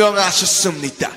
증명하셨습니다.